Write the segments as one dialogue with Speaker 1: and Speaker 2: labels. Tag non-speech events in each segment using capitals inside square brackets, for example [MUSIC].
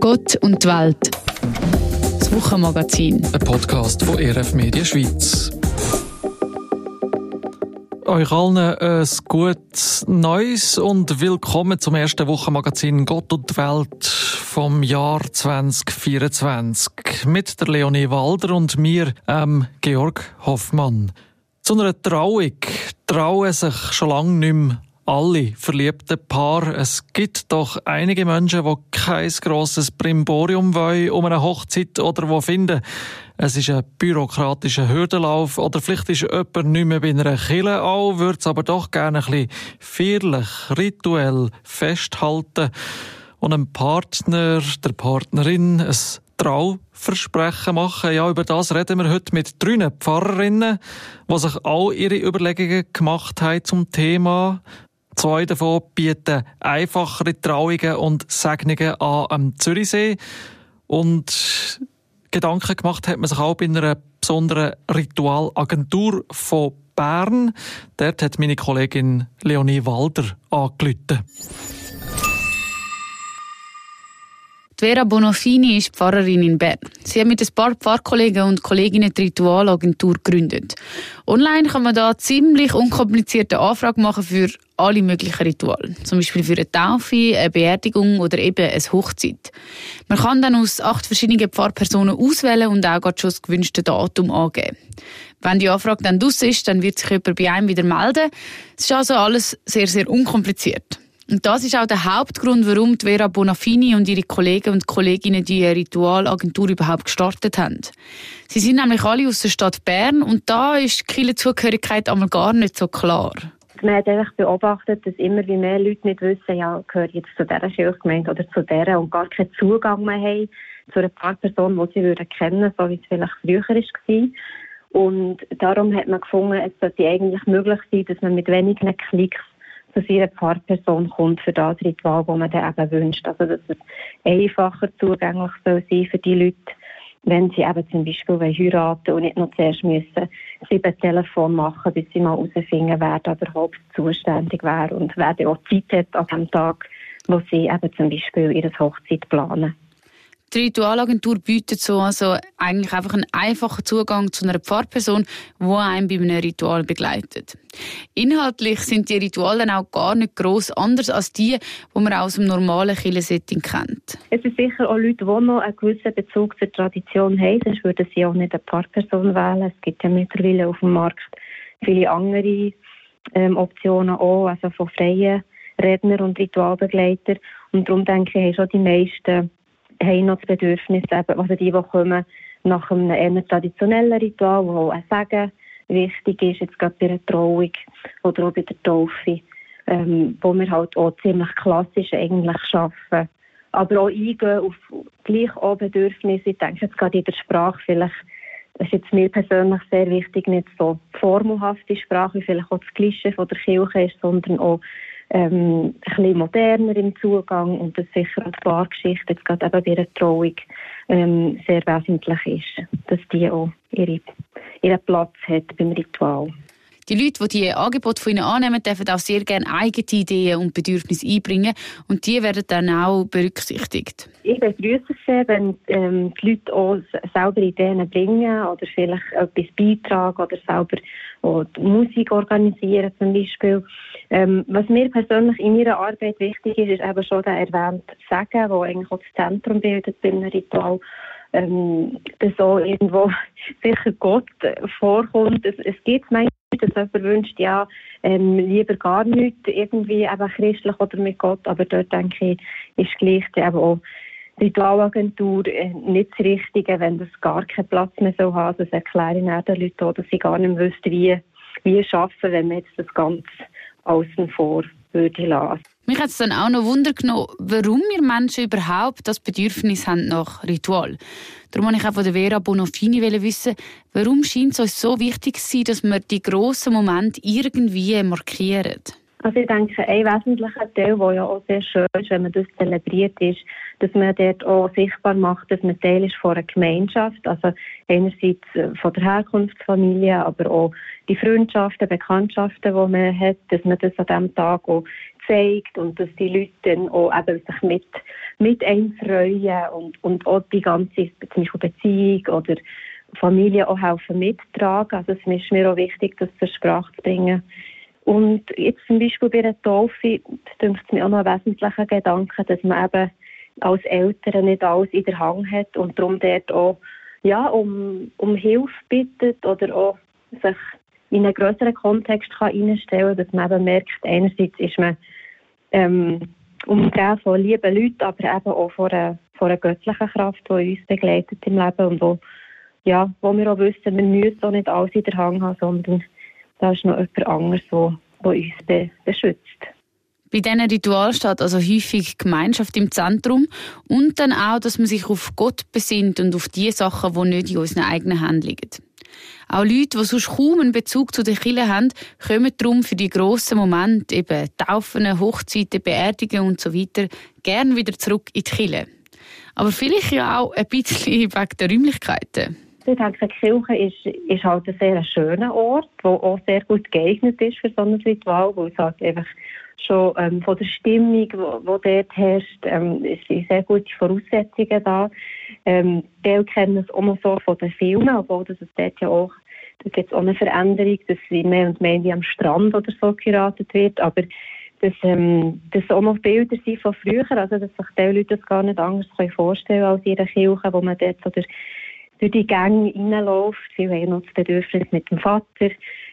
Speaker 1: Gott und die Welt. Das Wochenmagazin.
Speaker 2: Ein Podcast von RF Media Schweiz. Euch allen ein gutes Neues und willkommen zum ersten Wochenmagazin Gott und die Welt vom Jahr 2024 mit der Leonie Walder und mir, ähm, Georg Hoffmann. Zu einer Trauung trauen sich schon lange nicht mehr alle verliebten Paar. Es gibt doch einige Menschen, die kein grosses Brimborium wollen um eine Hochzeit oder wo finden, es ist ein bürokratischer Hürdenlauf oder vielleicht ist jemand nicht mehr bei einer Kille auch, würde es aber doch gerne ein bisschen feierlich, rituell festhalten und einem Partner, der Partnerin, ein Trauversprechen machen. Ja, über das reden wir heute mit drei Pfarrerinnen, die sich auch ihre Überlegungen gemacht haben zum Thema. Zwei davon bieten einfachere Trauungen und Segnungen an am Zürichsee. Und Gedanken gemacht hat man sich auch bei einer besonderen Ritualagentur von Bern. Dort hat meine Kollegin Leonie Walder angerufen.
Speaker 1: Vera Bonafini ist Pfarrerin in Bern. Sie hat mit ein paar Pfarrkollegen und Kolleginnen die Ritualagentur gegründet. Online kann man da ziemlich unkomplizierte Anfragen machen für alle möglichen Rituale. Zum Beispiel für eine Taufe, eine Beerdigung oder eben eine Hochzeit. Man kann dann aus acht verschiedenen Pfarrpersonen auswählen und auch schon das gewünschte Datum angeben. Wenn die Anfrage dann draus ist, dann wird sich jemand bei einem wieder melden. Es ist also alles sehr, sehr unkompliziert. Und das ist auch der Hauptgrund, warum Vera Bonafini und ihre Kollegen und Kolleginnen die Ritualagentur überhaupt gestartet haben. Sie sind nämlich alle aus der Stadt Bern und da ist die Zugehörigkeit einmal gar nicht so klar.
Speaker 3: Man hat einfach beobachtet, dass immer wie mehr Leute nicht wissen, ja, gehöre jetzt zu dieser Kirchgemeinde oder zu dieser und gar keinen Zugang mehr haben zu einer Pfarrperson, die sie würden kennen, so wie es vielleicht früher war. Und darum hat man gefunden, es sollte eigentlich möglich sein, dass man mit wenigen Klicks zu seiner Pfarrperson kommt für das Ritual, das man dann eben wünscht. Also, dass es einfacher zugänglich soll sein für die Leute, wenn sie eben zum Beispiel heiraten und nicht noch zuerst müssen sieben Telefon machen, bis sie mal herausfinden, wer da überhaupt zuständig wäre und wer auch Zeit hat an dem Tag, wo sie eben zum Beispiel ihre Hochzeit planen.
Speaker 1: Die Ritualagentur bietet so also eigentlich einfach einen einfachen Zugang zu einer Pfarrperson, die einen bei einem Ritual begleitet. Inhaltlich sind die Rituale dann auch gar nicht gross anders als die, die man aus dem normalen Kirchensetting kennt.
Speaker 3: Es sind sicher auch Leute, die noch einen gewissen Bezug zur Tradition haben, sonst würden sie auch nicht eine Pfarrperson wählen. Es gibt ja mittlerweile auf dem Markt viele andere ähm, Optionen auch, also von freien Redner und Ritualbegleiter. Und darum denke ich, haben schon die meisten haben noch das Bedürfnis, eben, also die, die kommen nach einem eher traditionellen Ritual, wo auch ein Sagen wichtig ist, jetzt gerade bei der Trauung oder auch bei der Taufe, ähm, wo wir halt auch ziemlich klassisch eigentlich schaffen. Aber auch eingehen auf gleich auch Bedürfnisse. Ich denke jetzt gerade in der Sprache vielleicht, das ist jetzt mir persönlich sehr wichtig, nicht so formelhafte Sprache, wie vielleicht auch das Klischee von der Kirche ist, sondern auch ähm, ein bisschen moderner im Zugang und das sicher als Bargeschichte jetzt gerade eben bei der Trauung ähm, sehr wesentlich ist, dass die auch ihre, ihren Platz hat beim Ritual.
Speaker 1: Die Leute, die diese Angebote von Ihnen annehmen, dürfen auch sehr gerne eigene Ideen und Bedürfnisse einbringen und die werden dann auch berücksichtigt.
Speaker 3: Ich begrüße es sehr, wenn ähm, die Leute auch selber Ideen bringen oder vielleicht etwas beitragen oder selber Musik organisieren zum Beispiel. Ähm, was mir persönlich in meiner Arbeit wichtig ist, ist eben schon der erwähnte Sagen, wo eigentlich auch das Zentrum bildet bei einem Ritual ähm, dass auch irgendwo [LAUGHS] sicher Gott vorkommt. Es, es gibt manchmal, dass jemand wünscht, ja, ähm, lieber gar nichts, irgendwie eben christlich oder mit Gott, aber dort denke ich, ist gleich eben auch Ritualagentur äh, nicht das Richtige, wenn das gar keinen Platz mehr so hat. Das erkläre ich den Leuten auch, dass sie gar nicht wüssten, wie, wie schaffen, wenn man jetzt das Ganze außen vor würde lassen.
Speaker 1: Mich hat es dann auch noch Wunder genommen, warum wir Menschen überhaupt das Bedürfnis haben nach Ritual. Darum wollte ich auch von der Vera Bonafini wissen, warum scheint es uns so wichtig zu sein, dass wir die grossen Momente irgendwie markieren?
Speaker 3: Also ich denke, ein wesentlicher Teil, der ja auch sehr schön ist, wenn man das zelebriert, ist, dass man dort auch sichtbar macht, dass man Teil ist von einer Gemeinschaft. Also einerseits äh, von der Herkunftsfamilie, aber auch die Freundschaften, Bekanntschaften, die man hat, dass man das an diesem Tag auch zeigt und dass die Leute dann auch eben sich mit, mit einem freuen und, und auch die ganze zum Beispiel Beziehung oder Familie auch helfen mittragen. Also es ist mir auch wichtig, das zur Sprache zu bringen. Und jetzt zum Beispiel bei der Taufe, das ist mir auch noch ein wesentlicher Gedanke, dass man eben als Eltern nicht alles in der Hand hat und darum dort auch ja, um, um Hilfe bittet oder auch sich in einen größeren Kontext kann einstellen kann, dass man eben merkt, einerseits ist man ähm, umgeben von lieben Leuten, aber eben auch von einer, von einer göttlichen Kraft, die uns begleitet im Leben und wo, ja, wo wir auch wissen, wir müssen auch nicht alles in der Hand haben, sondern da ist noch jemand anderes, der, uns be beschützt.
Speaker 1: Bei diesen Ritualen steht also häufig Gemeinschaft im Zentrum und dann auch, dass man sich auf Gott besinnt und auf die Sachen, die nicht in unseren eigenen Händen liegen. Auch Leute, die sonst kaum einen Bezug zu den Kirche haben, kommen darum für die grossen Momente, eben Taufen, Hochzeiten, Beerdigungen und so weiter, gern wieder zurück in die Kirche. Aber vielleicht ja auch ein bisschen wegen der Räumlichkeiten.
Speaker 3: Ich denke, die Kirche ist, ist halt ein sehr schöner Ort, der auch sehr gut geeignet ist für so ein Ritual, wo es halt einfach schon ähm, von der Stimmung, die dort herrscht, ähm, sind sehr gute Voraussetzungen da. Ähm, die kennen es noch so von den Filmen, obwohl das es dort ja auch, da gibt es auch eine Veränderung, dass mehr und mehr wie am Strand oder so geratet wird, aber dass, ähm, dass auch noch Bilder sind von früher, also dass sich die Leute das gar nicht anders vorstellen können als ihre Kirche, wo man dort so durch, durch die Gänge reinläuft. Viele haben noch das Bedürfnis mit dem Vater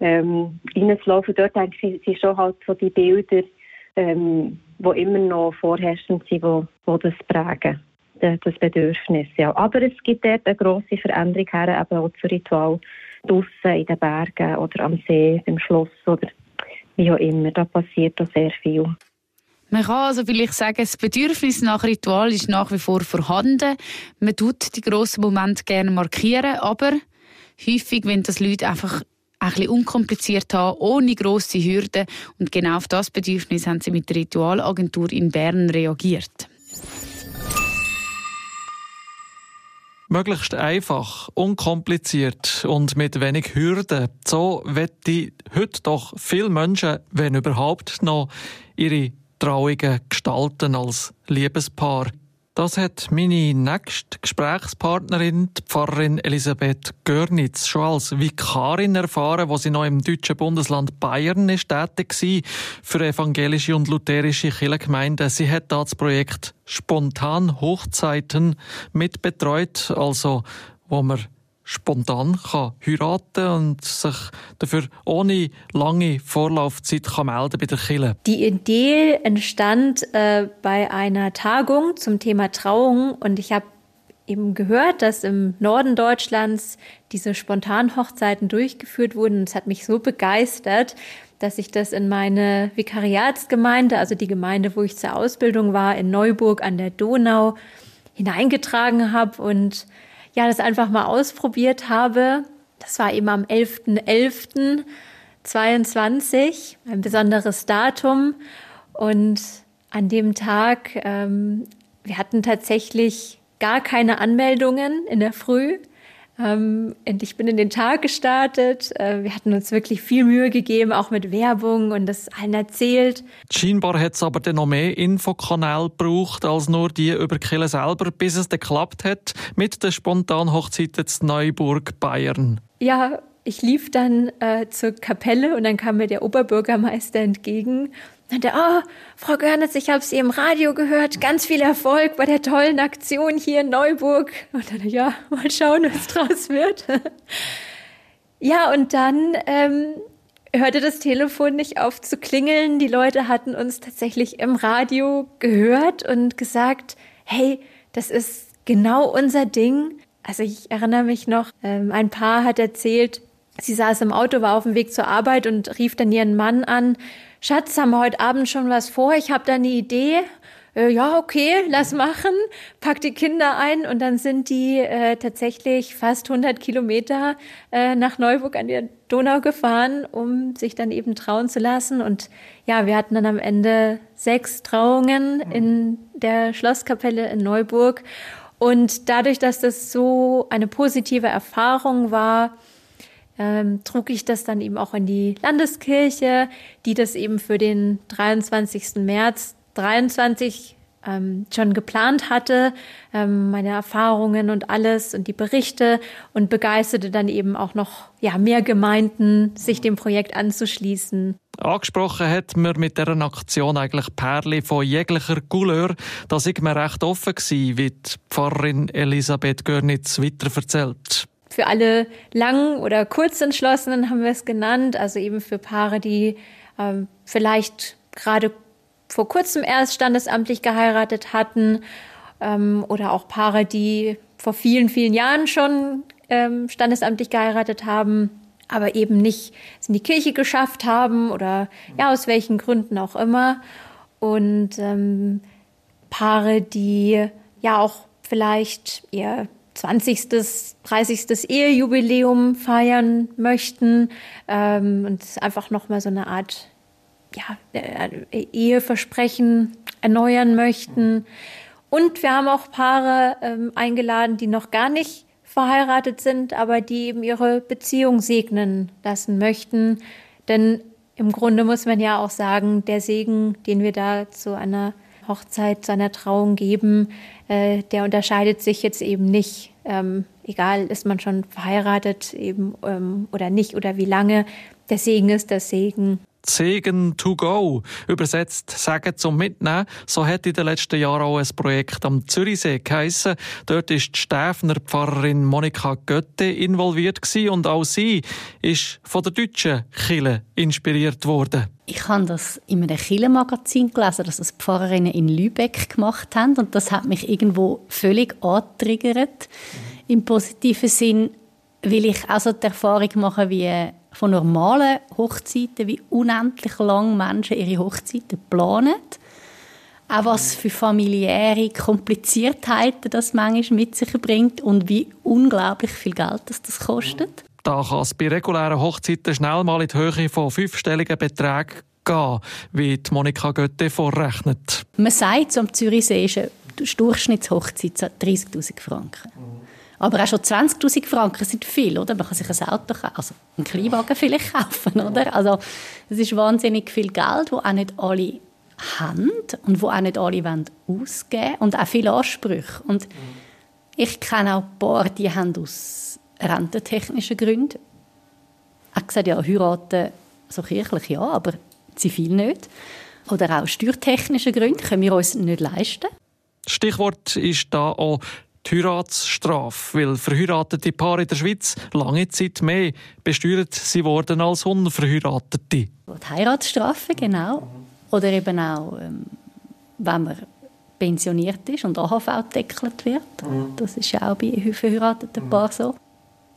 Speaker 3: ähm. Dort denke ich, sind schon halt so die Bilder, ähm, die immer noch vorherrschend sind, die, die das prägen, das Bedürfnis. Ja. Aber es gibt dort eine grosse Veränderung her, eben auch zum Ritual draussen in den Bergen oder am See, im Schloss oder wie auch immer. Da passiert auch sehr viel.
Speaker 1: Man kann also vielleicht sagen, das Bedürfnis nach Ritual ist nach wie vor vorhanden. Man tut die grossen Momente gerne markieren, aber häufig, wenn das Leute einfach ein bisschen unkompliziert haben, ohne grosse Hürden. Und genau auf das Bedürfnis haben sie mit der Ritualagentur in Bern reagiert.
Speaker 2: Möglichst einfach, unkompliziert und mit wenig Hürden. So wette heute doch viele Menschen, wenn überhaupt noch, ihre Trauungen gestalten als Liebespaar. Das hat meine nächste Gesprächspartnerin, die Pfarrerin Elisabeth Görnitz, schon als Vikarin erfahren, wo sie noch im deutschen Bundesland Bayern ist tätig war für evangelische und lutherische Kirchengemeinden. Sie hat da das Projekt Spontan Hochzeiten mitbetreut, also wo man spontan kann heiraten und sich dafür ohne lange Vorlaufzeit kann melden bei der Kille.
Speaker 4: Die Idee entstand äh, bei einer Tagung zum Thema Trauung und ich habe eben gehört, dass im Norden Deutschlands diese Spontanhochzeiten durchgeführt wurden. Es hat mich so begeistert, dass ich das in meine Vikariatsgemeinde, also die Gemeinde, wo ich zur Ausbildung war, in Neuburg an der Donau, hineingetragen habe und ja, das einfach mal ausprobiert habe. Das war eben am 11.11.22, ein besonderes Datum. Und an dem Tag, ähm, wir hatten tatsächlich gar keine Anmeldungen in der Früh. Ähm, und ich bin in den Tag gestartet. Äh, wir hatten uns wirklich viel Mühe gegeben, auch mit Werbung und das allen erzählt.
Speaker 2: Scheinbar hat es aber dann noch mehr Infokanäle gebraucht als nur die über Kille selber, bis es dann geklappt hat mit der Spontanhochzeit in Neuburg, Bayern.
Speaker 4: Ja, ich lief dann äh, zur Kapelle und dann kam mir der Oberbürgermeister entgegen dann der, oh, Frau Görnitz, ich habe Sie im Radio gehört, ganz viel Erfolg bei der tollen Aktion hier in Neuburg. Und dann, ja, mal schauen, was draus wird. [LAUGHS] ja, und dann ähm, hörte das Telefon nicht auf zu klingeln. Die Leute hatten uns tatsächlich im Radio gehört und gesagt, hey, das ist genau unser Ding. Also ich erinnere mich noch, ähm, ein Paar hat erzählt, sie saß im Auto, war auf dem Weg zur Arbeit und rief dann ihren Mann an Schatz, haben wir heute Abend schon was vor? Ich habe da eine Idee. Äh, ja, okay, lass machen. Pack die Kinder ein und dann sind die äh, tatsächlich fast 100 Kilometer äh, nach Neuburg an der Donau gefahren, um sich dann eben trauen zu lassen. Und ja, wir hatten dann am Ende sechs Trauungen in der Schlosskapelle in Neuburg. Und dadurch, dass das so eine positive Erfahrung war, ähm, trug ich das dann eben auch in die Landeskirche, die das eben für den 23. März 23 ähm, schon geplant hatte, ähm, meine Erfahrungen und alles und die Berichte und begeisterte dann eben auch noch ja, mehr Gemeinden, sich dem Projekt anzuschließen.
Speaker 2: Angesprochen hat mir mit dieser Aktion eigentlich Perli von jeglicher Couleur. Da sind wir recht offen gewesen, wie die Pfarrerin Elisabeth Görnitz weiter erzählt.
Speaker 4: Für alle lang oder kurzentschlossenen haben wir es genannt, also eben für Paare, die ähm, vielleicht gerade vor kurzem erst standesamtlich geheiratet hatten ähm, oder auch Paare, die vor vielen, vielen Jahren schon ähm, standesamtlich geheiratet haben, aber eben nicht es in die Kirche geschafft haben oder ja, aus welchen Gründen auch immer. Und ähm, Paare, die ja auch vielleicht ihr 20., 30. Ehejubiläum feiern möchten ähm, und einfach nochmal so eine Art ja, äh, Eheversprechen erneuern möchten. Und wir haben auch Paare ähm, eingeladen, die noch gar nicht verheiratet sind, aber die eben ihre Beziehung segnen lassen möchten. Denn im Grunde muss man ja auch sagen, der Segen, den wir da zu einer Hochzeit, zu einer Trauung geben, äh, der unterscheidet sich jetzt eben nicht. Ähm, egal, ist man schon verheiratet eben ähm, oder nicht oder wie lange. Der Segen ist der Segen.
Speaker 2: Segen to go. Übersetzt Segen zum Mitnehmen. So hat in den letzten Jahren auch ein Projekt am Zürichsee geheissen. Dort ist die Stäfner Pfarrerin Monika Götte involviert gewesen und auch sie ist von der deutschen Chile inspiriert worden.
Speaker 5: Ich habe das in einem Chile-Magazin gelesen, dass das Pfarrerinnen in Lübeck gemacht haben und das hat mich irgendwo völlig angetriggert. Im positiven Sinn, weil ich auch so die Erfahrung mache, wie von normalen Hochzeiten, wie unendlich lang Menschen ihre Hochzeiten planen. Auch was für familiäre Kompliziertheiten das manchmal mit sich bringt und wie unglaublich viel Geld das, das kostet.
Speaker 2: Da kann es bei regulären Hochzeiten schnell mal in die Höhe von fünfstelligen Beträgen gehen, wie die Monika Götte vorrechnet.
Speaker 5: Man sagt, am Zürichsee ist eine Durchschnittshochzeit 30'000 Franken. Aber auch schon 20.000 Franken sind viel, oder? Man kann sich ein Auto kaufen, also einen Kleinwagen vielleicht kaufen, [LAUGHS] oder? Also, das ist wahnsinnig viel Geld, wo auch nicht alle haben und wo auch nicht alle wollen ausgeben und auch viele Ansprüche. Und ich kenne auch ein paar, die haben aus rententechnischen Gründen auch gesagt, ja, heiraten so kirchlich ja, aber zivil nicht. Oder auch steuertechnische Gründe können wir uns nicht leisten.
Speaker 2: Stichwort ist da auch die Heiratsstrafe, weil verheiratete Paare in der Schweiz lange Zeit mehr besteuert sie wurden als unverheiratete. Die
Speaker 5: Heiratsstrafe, genau. Oder eben auch, ähm, wenn man pensioniert ist und AHV deckelt wird. Das ist ja auch bei verheirateten Paaren so.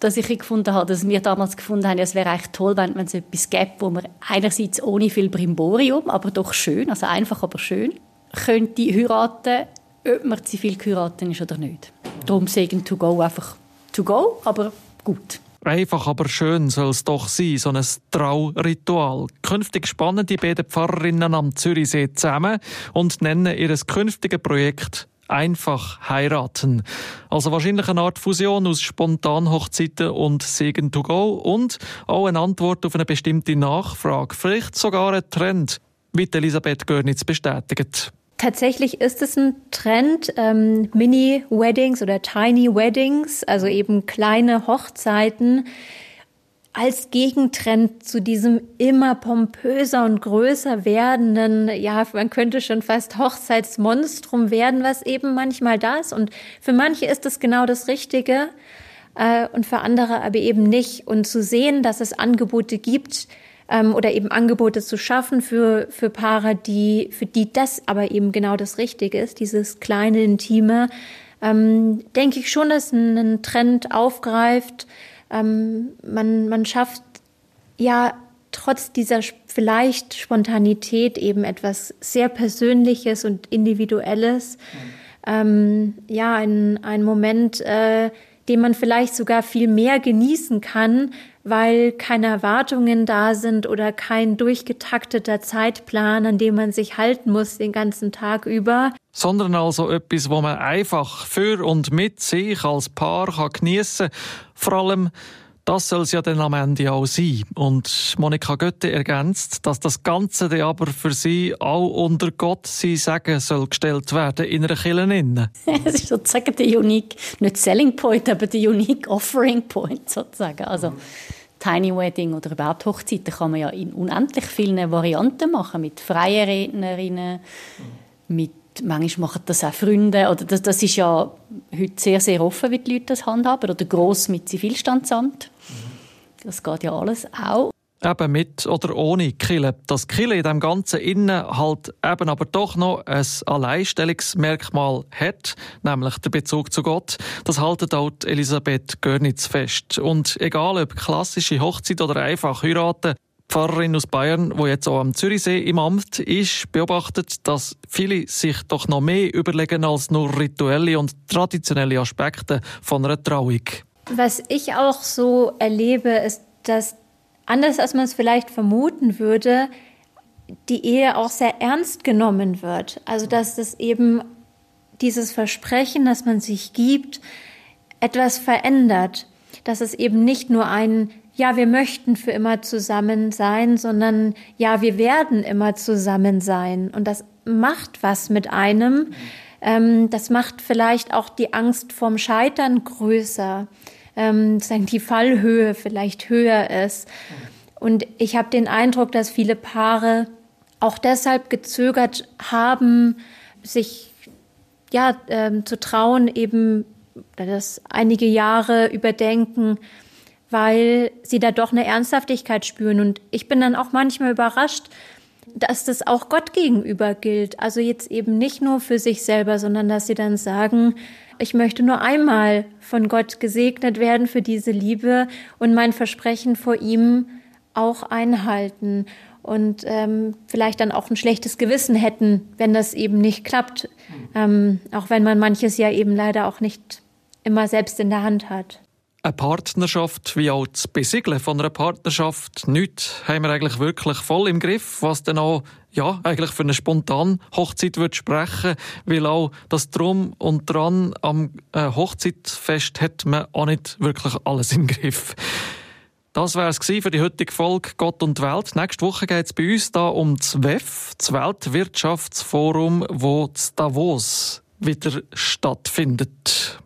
Speaker 5: Dass ich gefunden habe, dass wir damals gefunden haben, es wäre eigentlich toll, wenn es etwas gäbe, wo man einerseits ohne viel Brimborium, aber doch schön, also einfach, aber schön, könnte heiraten ob man zivil geheiratet ist oder nicht. Darum sagen to go einfach to go, aber gut.
Speaker 2: Einfach, aber schön soll es doch sein, so ein Trauritual. Künftig spannen die beiden Pfarrerinnen am Zürichsee zusammen und nennen ihr künftiges Projekt einfach heiraten. Also wahrscheinlich eine Art Fusion aus Spontanhochzeiten und Segen to go und auch eine Antwort auf eine bestimmte Nachfrage, vielleicht sogar ein Trend, wie Elisabeth Görnitz bestätigt.
Speaker 4: Tatsächlich ist es ein Trend, ähm, Mini-Weddings oder Tiny Weddings, also eben kleine Hochzeiten, als Gegentrend zu diesem immer pompöser und größer werdenden, ja, man könnte schon fast Hochzeitsmonstrum werden, was eben manchmal da ist. Und für manche ist es genau das Richtige äh, und für andere aber eben nicht. Und zu sehen, dass es Angebote gibt, ähm, oder eben Angebote zu schaffen für, für Paare, die, für die das aber eben genau das Richtige ist, dieses kleine, intime, ähm, denke ich schon, dass ein Trend aufgreift. Ähm, man, man schafft ja trotz dieser vielleicht Spontanität eben etwas sehr Persönliches und Individuelles. Mhm. Ähm, ja, ein, ein Moment, äh, den man vielleicht sogar viel mehr genießen kann, weil keine Erwartungen da sind oder kein durchgetakteter Zeitplan, an dem man sich halten muss den ganzen Tag über.
Speaker 2: Sondern also etwas, wo man einfach für und mit sich als Paar kann geniessen kann. Vor allem Das soll es ja dann am Ende auch sein. Und Monika Götte ergänzt, dass das Ganze dann aber für sie auch unter Gott sein Sagen soll gestellt werden in einer Kirche.
Speaker 5: Es [LAUGHS] ist sozusagen der unique, nicht Selling Point, aber der unique Offering Point sozusagen. Also Tiny Wedding oder überhaupt Hochzeiten kann man ja in unendlich vielen Varianten machen, mit freien Rednerinnen, mit manchmal machen das auch Freunde. Oder das, das ist ja heute sehr, sehr offen, wie die Leute das handhaben. Oder gross mit Zivilstandsamt. Das geht ja alles auch.
Speaker 2: Eben mit oder ohne Kille. Das Kille in dem Ganzen innen halt eben aber doch noch ein Alleinstellungsmerkmal hat, nämlich der Bezug zu Gott. Das haltet auch Elisabeth Görnitz fest. Und egal ob klassische Hochzeit oder einfach heiraten, Pfarrerin aus Bayern, wo jetzt auch am Zürichsee im Amt ist, beobachtet, dass viele sich doch noch mehr überlegen als nur rituelle und traditionelle Aspekte von einer Trauung.
Speaker 4: Was ich auch so erlebe, ist, dass anders als man es vielleicht vermuten würde, die Ehe auch sehr ernst genommen wird. Also dass das eben dieses Versprechen, das man sich gibt, etwas verändert. Dass es eben nicht nur ein Ja, wir möchten für immer zusammen sein, sondern Ja, wir werden immer zusammen sein. Und das macht was mit einem. Ähm, das macht vielleicht auch die Angst vorm Scheitern größer ähm, die Fallhöhe vielleicht höher ist. Und ich habe den Eindruck, dass viele Paare auch deshalb gezögert haben, sich ja ähm, zu trauen, eben das einige Jahre überdenken, weil sie da doch eine Ernsthaftigkeit spüren. Und ich bin dann auch manchmal überrascht, dass das auch Gott gegenüber gilt. Also jetzt eben nicht nur für sich selber, sondern dass sie dann sagen, ich möchte nur einmal von Gott gesegnet werden für diese Liebe und mein Versprechen vor ihm auch einhalten und ähm, vielleicht dann auch ein schlechtes Gewissen hätten, wenn das eben nicht klappt, ähm, auch wenn man manches ja eben leider auch nicht immer selbst in der Hand hat.
Speaker 2: Eine Partnerschaft wie auch das Besiegeln von einer Partnerschaft, nichts haben wir eigentlich wirklich voll im Griff, was dann auch ja, eigentlich für eine spontane Hochzeit würde sprechen, weil auch das Drum und Dran am äh, Hochzeitfest hat man auch nicht wirklich alles im Griff. Das wäre es für die heutige Folge Gott und Welt. Nächste Woche geht es bei uns da um das WEF, das Weltwirtschaftsforum, wo in Davos wieder stattfindet.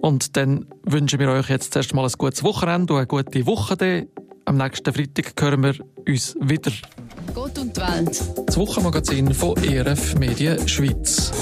Speaker 2: Und dann wünschen wir euch jetzt erst mal ein gutes Wochenende und eine gute Woche. Am nächsten Freitag hören wir uns wieder.
Speaker 1: Gott und die Welt.
Speaker 2: Das Wochenmagazin von ERF Medien Schweiz.